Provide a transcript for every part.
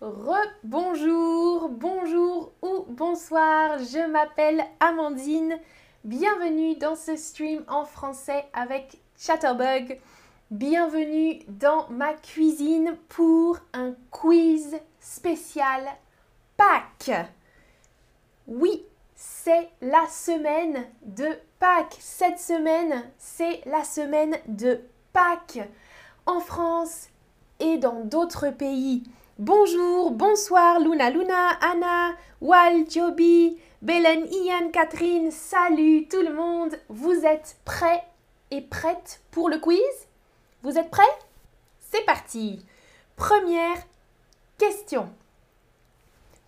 Re-bonjour, bonjour ou bonsoir, je m'appelle Amandine. Bienvenue dans ce stream en français avec Chatterbug. Bienvenue dans ma cuisine pour un quiz spécial Pâques. Oui, c'est la semaine de Pâques. Cette semaine, c'est la semaine de Pâques en France et dans d'autres pays. Bonjour, bonsoir Luna Luna, Anna, Wal, Joby, Belen, Ian, Catherine, salut tout le monde. Vous êtes prêts et prêtes pour le quiz? Vous êtes prêts? C'est parti. Première question.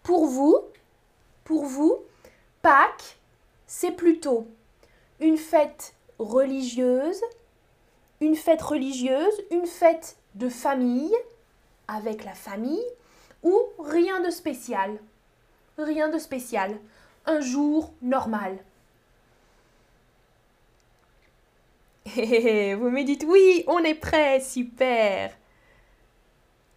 Pour vous, pour vous, Pâques, c'est plutôt une fête religieuse, une fête religieuse, une fête de famille, avec la famille ou rien de spécial. Rien de spécial. Un jour normal. Vous me dites oui, on est prêt, super.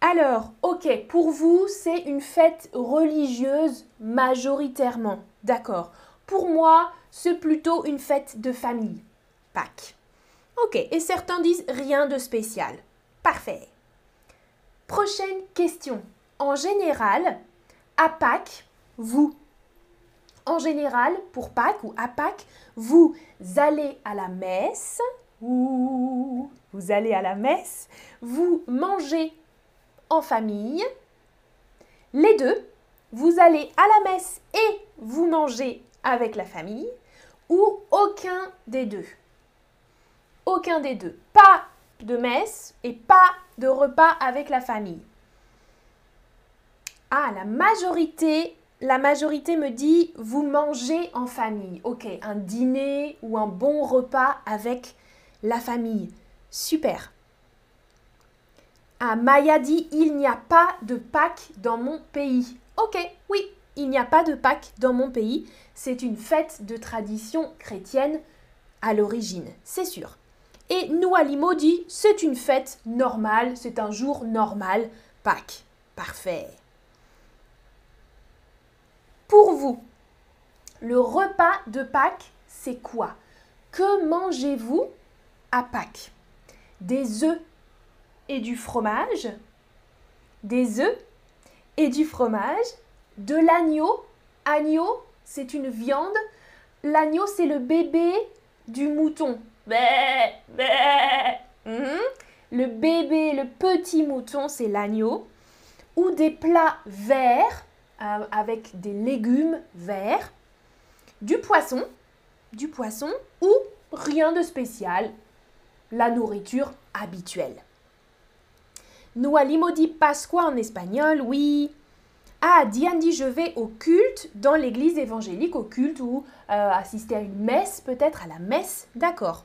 Alors, ok, pour vous, c'est une fête religieuse majoritairement. D'accord. Pour moi, c'est plutôt une fête de famille. Pâques. Ok, et certains disent rien de spécial. Parfait. Prochaine question. En général, à Pâques, vous, en général, pour Pâques ou à Pâques, vous allez à la messe, ou vous allez à la messe, vous mangez en famille, les deux, vous allez à la messe et vous mangez avec la famille, ou aucun des deux. Aucun des deux. Pas de messe et pas de repas avec la famille. Ah, la majorité, la majorité me dit vous mangez en famille. Ok, un dîner ou un bon repas avec la famille. Super. Ah, Maya dit il n'y a pas de Pâques dans mon pays. Ok, oui, il n'y a pas de Pâques dans mon pays. C'est une fête de tradition chrétienne à l'origine, c'est sûr. Et Noualimo dit c'est une fête normale, c'est un jour normal, Pâques. Parfait. Pour vous, le repas de Pâques, c'est quoi? Que mangez-vous à Pâques? Des œufs et du fromage? Des œufs et du fromage? De l'agneau? Agneau, c'est une viande? L'agneau, c'est le bébé du mouton. Mhm. Le bébé, le petit mouton, c'est l'agneau. Ou des plats verts euh, avec des légumes verts. Du poisson, du poisson ou rien de spécial. La nourriture habituelle. Nous dit Pasqua en espagnol, oui. Ah, Diane dit je vais au culte dans l'église évangélique, au culte ou euh, assister à une messe, peut-être à la messe, d'accord.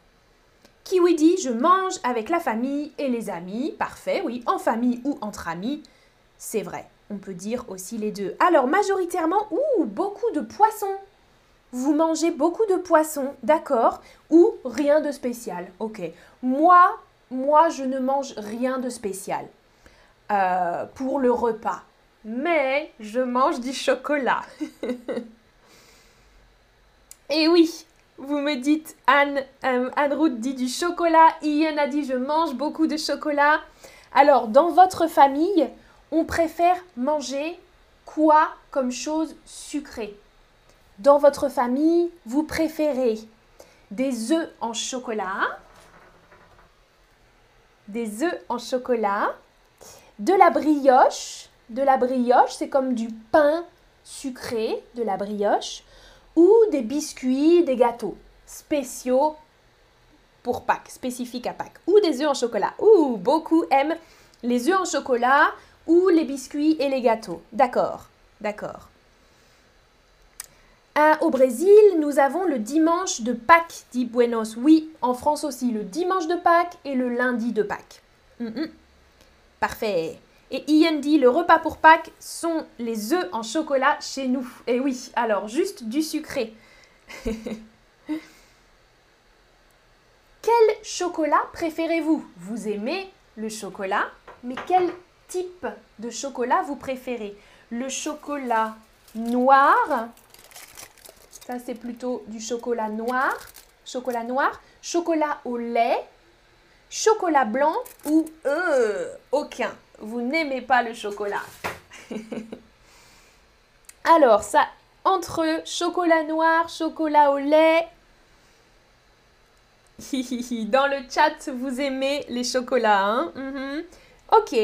Kiwi dit je mange avec la famille et les amis, parfait, oui, en famille ou entre amis, c'est vrai. On peut dire aussi les deux. Alors majoritairement, ouh, beaucoup de poissons. Vous mangez beaucoup de poissons, d'accord Ou rien de spécial, ok. Moi, moi, je ne mange rien de spécial euh, pour le repas mais je mange du chocolat. Et oui, vous me dites, Anne, euh, Anne Ruth dit du chocolat, Ian a dit je mange beaucoup de chocolat. Alors, dans votre famille, on préfère manger quoi comme chose sucrée? Dans votre famille, vous préférez des œufs en chocolat, des œufs en chocolat, de la brioche, de la brioche, c'est comme du pain sucré, de la brioche, ou des biscuits, des gâteaux spéciaux pour Pâques, spécifiques à Pâques, ou des œufs en chocolat. Ouh, beaucoup aiment les œufs en chocolat ou les biscuits et les gâteaux. D'accord, d'accord. au Brésil, nous avons le dimanche de Pâques, dit Buenos. Oui, en France aussi, le dimanche de Pâques et le lundi de Pâques. Hum, hum. Parfait. Et Ian dit le repas pour Pâques sont les œufs en chocolat chez nous. Et oui, alors juste du sucré. Quel chocolat préférez-vous? Vous aimez le chocolat, mais quel type de chocolat vous préférez? Le chocolat noir, ça c'est plutôt du chocolat noir, chocolat noir, chocolat au lait, chocolat blanc ou euh, aucun? Vous n'aimez pas le chocolat. Alors, ça, entre chocolat noir, chocolat au lait, dans le chat, vous aimez les chocolats, hein? Mhm. Ok,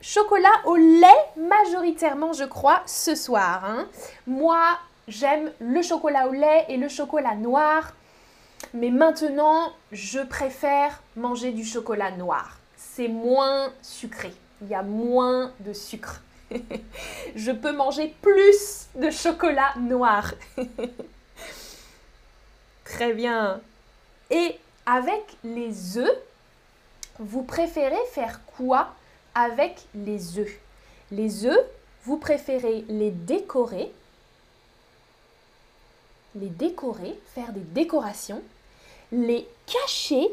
chocolat au lait majoritairement, je crois, ce soir. Hein? Moi, j'aime le chocolat au lait et le chocolat noir. Mais maintenant, je préfère manger du chocolat noir. C'est moins sucré. Il y a moins de sucre. je peux manger plus de chocolat noir. Très bien. Et avec les œufs, vous préférez faire quoi avec les œufs? Les œufs, vous préférez les décorer, les décorer, faire des décorations, les cacher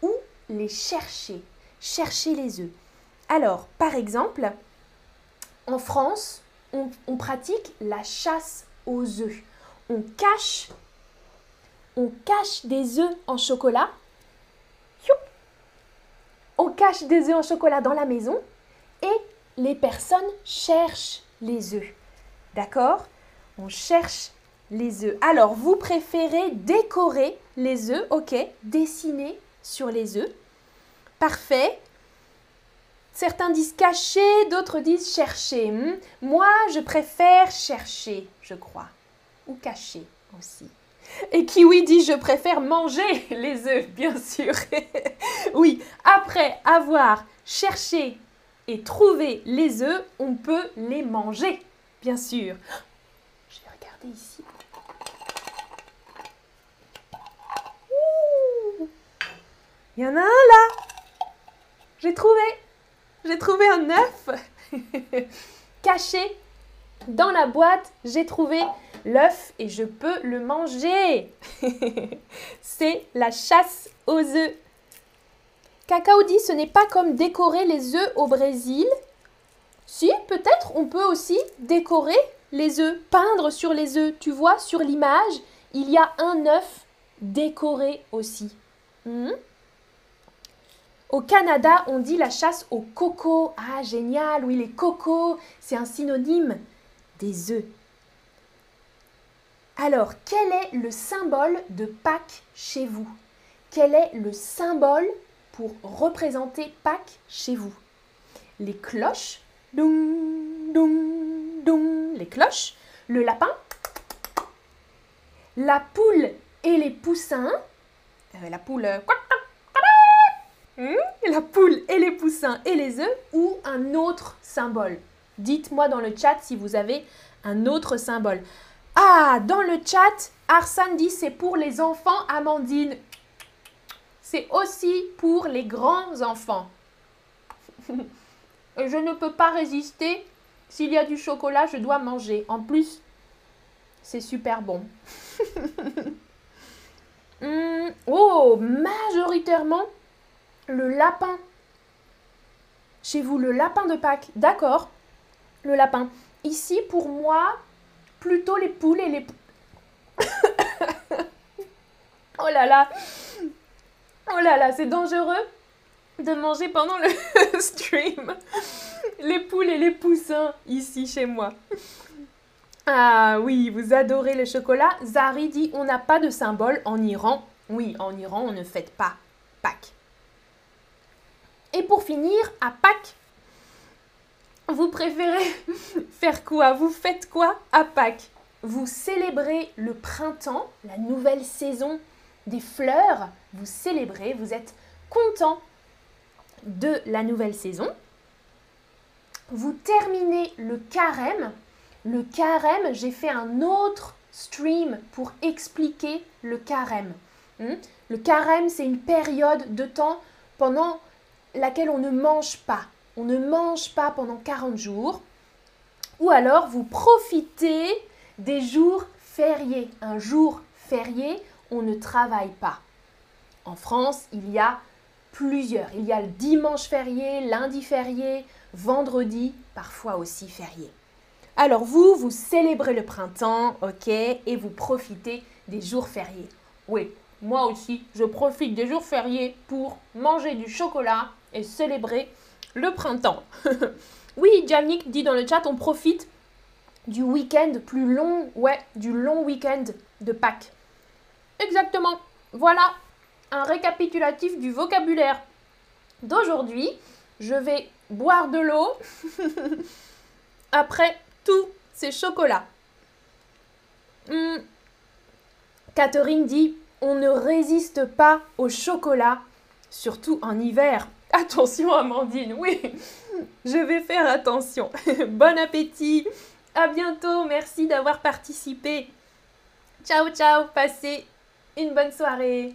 ou les chercher, chercher les œufs. Alors, par exemple, en France, on, pratique la chasse aux œufs. On cache on cache des œufs en chocolat. On cache des œufs en chocolat dans la maison et les personnes cherchent les œufs. D'accord? On cherche les œufs. Alors, vous préférez décorer les œufs, ok Dessiner sur les œufs. Parfait. Certains disent cacher, d'autres disent chercher. Hmm? Moi, je préfère chercher, je crois. Ou cacher aussi. Et Kiwi dit je préfère manger les œufs, bien sûr. oui, après avoir cherché et trouvé les œufs, on peut les manger, bien sûr. Je vais regarder ici. Il y en a un là. J'ai trouvé. J'ai trouvé un œuf caché dans la boîte. J'ai trouvé l'œuf et je peux le manger. c'est la chasse aux œufs. Cacao dit ce n'est pas comme décorer les œufs au Brésil. Si, peut-être on peut aussi décorer les œufs, peindre sur les œufs. Tu vois, sur l'image, il y a un œuf décoré aussi. Hmm? Au Canada, on dit la chasse au coco. Ah, génial, oui, les cocos, c'est un synonyme des œufs. Alors, quel est le symbole de Pâques chez vous? Quel est le symbole pour représenter Pâques chez vous? Les cloches, dong, dong, dong, les cloches, le lapin, la poule et les poussins, euh, la poule, euh, hmm, la poule et les poussins et les œufs, ou un autre symbole? Dites-moi dans le chat si vous avez un autre symbole. Ah, dans le chat, Arsane dit c'est pour les enfants, Amandine. C'est aussi pour les grands enfants. Et je ne peux pas résister. S'il y a du chocolat, je dois manger. En plus, c'est super bon. Hmm, oh, majoritairement, le lapin. Chez vous, le lapin de Pâques. D'accord. Le lapin. Ici, pour moi, plutôt les poules et les... oh là là Oh là là, c'est dangereux de manger pendant le stream les poules et les poussins ici chez moi. Ah oui, vous adorez le chocolat. Zari dit on n'a pas de symbole en Iran. Oui, en Iran, on ne fête pas Pâques. Pour finir, à Pâques, vous préférez faire quoi? Vous faites quoi à Pâques? Vous célébrez le printemps, la nouvelle saison des fleurs. Vous célébrez, vous êtes content de la nouvelle saison. Vous terminez le carême. Le carême, j'ai fait un autre stream pour expliquer le carême. Hmm? Le carême, c'est une période de temps pendant laquelle on ne mange pas on ne mange pas pendant 40 jours, ou alors vous profitez des jours fériés. Un jour férié, on ne travaille pas. En France, il y a plusieurs. Il y a le dimanche férié, lundi férié, vendredi, parfois aussi férié. Alors vous, vous célébrez le printemps, ok, et vous profitez des jours fériés. Oui, moi aussi, je profite des jours fériés pour manger du chocolat et célébrer le printemps. oui, Jannik dit dans le chat, on profite du week-end plus long, ouais, du long week-end de Pâques. Exactement. Voilà un récapitulatif du vocabulaire d'aujourd'hui. Je vais boire de l'eau après tous ces chocolats. Hmm. Catherine dit on ne résiste pas au chocolat, surtout en hiver. Attention Amandine, oui, je vais faire attention. bon appétit, à bientôt, merci d'avoir participé. Ciao ciao, passez une bonne soirée.